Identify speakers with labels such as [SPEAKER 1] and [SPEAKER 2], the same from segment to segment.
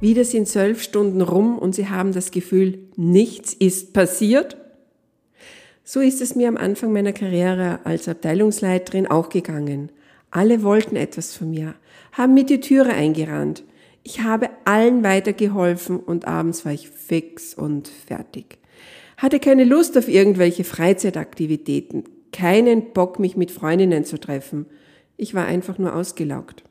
[SPEAKER 1] Wieder sind zwölf Stunden rum und Sie haben das Gefühl, nichts ist passiert. So ist es mir am Anfang meiner Karriere als Abteilungsleiterin auch gegangen. Alle wollten etwas von mir, haben mir die Türe eingerannt. Ich habe allen weitergeholfen und abends war ich fix und fertig. Hatte keine Lust auf irgendwelche Freizeitaktivitäten, keinen Bock, mich mit Freundinnen zu treffen. Ich war einfach nur ausgelaugt.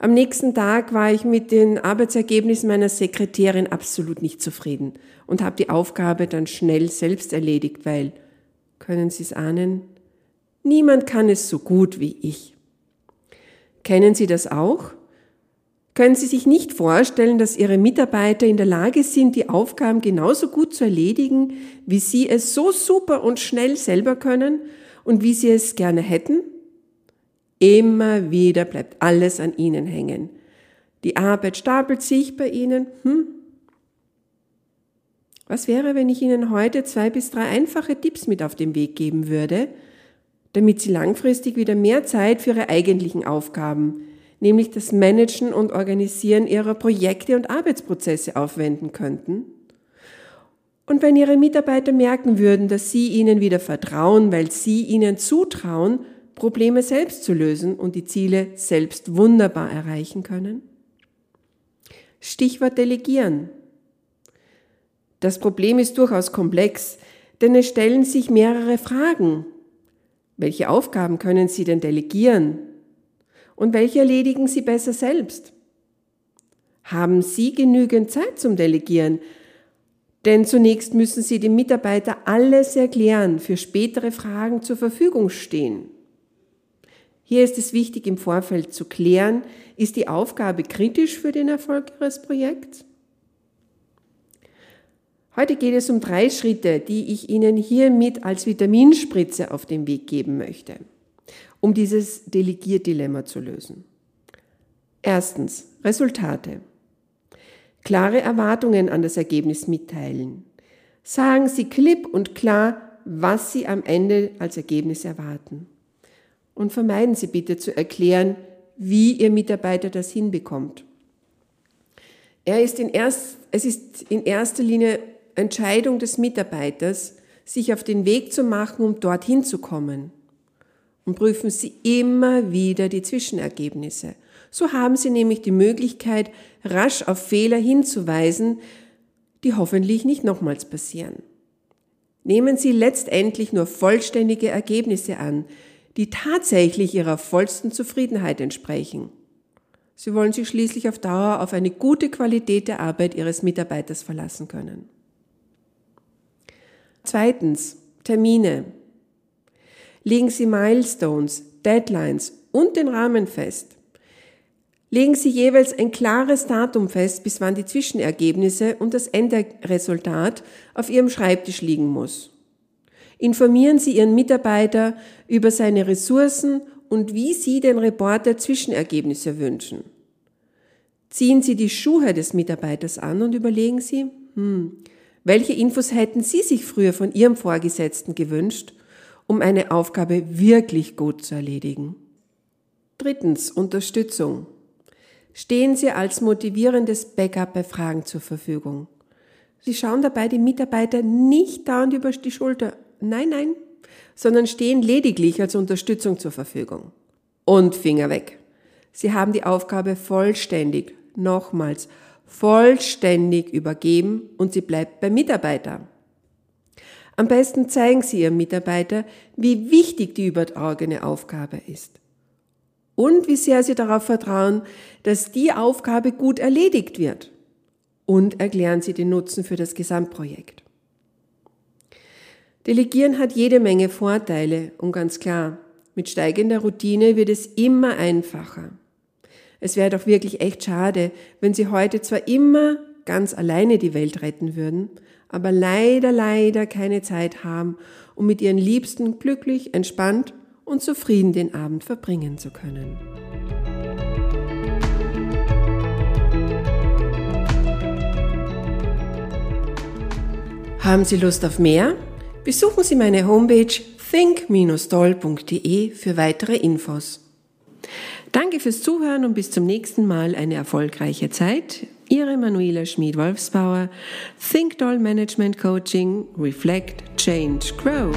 [SPEAKER 1] Am nächsten Tag war ich mit den Arbeitsergebnissen meiner Sekretärin absolut nicht zufrieden und habe die Aufgabe dann schnell selbst erledigt, weil, können Sie es ahnen, niemand kann es so gut wie ich. Kennen Sie das auch? Können Sie sich nicht vorstellen, dass Ihre Mitarbeiter in der Lage sind, die Aufgaben genauso gut zu erledigen, wie Sie es so super und schnell selber können und wie Sie es gerne hätten? Immer wieder bleibt alles an Ihnen hängen. Die Arbeit stapelt sich bei Ihnen. Hm? Was wäre, wenn ich Ihnen heute zwei bis drei einfache Tipps mit auf den Weg geben würde, damit sie langfristig wieder mehr Zeit für ihre eigentlichen Aufgaben, nämlich das Managen und Organisieren ihrer Projekte und Arbeitsprozesse aufwenden könnten? Und wenn Ihre Mitarbeiter merken würden, dass Sie ihnen wieder vertrauen, weil Sie ihnen zutrauen, Probleme selbst zu lösen und die Ziele selbst wunderbar erreichen können? Stichwort Delegieren. Das Problem ist durchaus komplex, denn es stellen sich mehrere Fragen, welche Aufgaben können Sie denn delegieren? Und welche erledigen Sie besser selbst? Haben Sie genügend Zeit zum Delegieren? Denn zunächst müssen Sie dem Mitarbeiter alles erklären, für spätere Fragen zur Verfügung stehen. Hier ist es wichtig, im Vorfeld zu klären, ist die Aufgabe kritisch für den Erfolg Ihres Projekts? Heute geht es um drei Schritte, die ich Ihnen hiermit als Vitaminspritze auf den Weg geben möchte, um dieses Delegierdilemma zu lösen. Erstens, Resultate. Klare Erwartungen an das Ergebnis mitteilen. Sagen Sie klipp und klar, was Sie am Ende als Ergebnis erwarten. Und vermeiden Sie bitte zu erklären, wie Ihr Mitarbeiter das hinbekommt. Er ist in erst, es ist in erster Linie Entscheidung des Mitarbeiters, sich auf den Weg zu machen, um dorthin zu kommen. Und prüfen Sie immer wieder die Zwischenergebnisse. So haben Sie nämlich die Möglichkeit, rasch auf Fehler hinzuweisen, die hoffentlich nicht nochmals passieren. Nehmen Sie letztendlich nur vollständige Ergebnisse an, die tatsächlich Ihrer vollsten Zufriedenheit entsprechen. Sie wollen sich schließlich auf Dauer auf eine gute Qualität der Arbeit Ihres Mitarbeiters verlassen können. Zweitens, Termine. Legen Sie Milestones, Deadlines und den Rahmen fest. Legen Sie jeweils ein klares Datum fest, bis wann die Zwischenergebnisse und das Endresultat auf Ihrem Schreibtisch liegen muss. Informieren Sie Ihren Mitarbeiter über seine Ressourcen und wie Sie den Reporter Zwischenergebnisse wünschen. Ziehen Sie die Schuhe des Mitarbeiters an und überlegen Sie, hm, welche Infos hätten Sie sich früher von Ihrem Vorgesetzten gewünscht, um eine Aufgabe wirklich gut zu erledigen? Drittens, Unterstützung. Stehen Sie als motivierendes Backup bei Fragen zur Verfügung. Sie schauen dabei die Mitarbeiter nicht dauernd über die Schulter. Nein, nein, sondern stehen lediglich als Unterstützung zur Verfügung. Und Finger weg. Sie haben die Aufgabe vollständig, nochmals, vollständig übergeben und sie bleibt beim Mitarbeiter. Am besten zeigen Sie Ihrem Mitarbeiter, wie wichtig die übertragene Aufgabe ist und wie sehr Sie darauf vertrauen, dass die Aufgabe gut erledigt wird und erklären Sie den Nutzen für das Gesamtprojekt. Delegieren hat jede Menge Vorteile und ganz klar, mit steigender Routine wird es immer einfacher. Es wäre doch wirklich echt schade, wenn Sie heute zwar immer ganz alleine die Welt retten würden, aber leider, leider keine Zeit haben, um mit ihren Liebsten glücklich, entspannt und zufrieden den Abend verbringen zu können. Haben Sie Lust auf mehr? Besuchen Sie meine Homepage think-doll.de für weitere Infos. Danke fürs Zuhören und bis zum nächsten Mal eine erfolgreiche Zeit. Ihre Manuela Schmid-Wolfsbauer, Think Doll Management Coaching, Reflect, Change, Grow.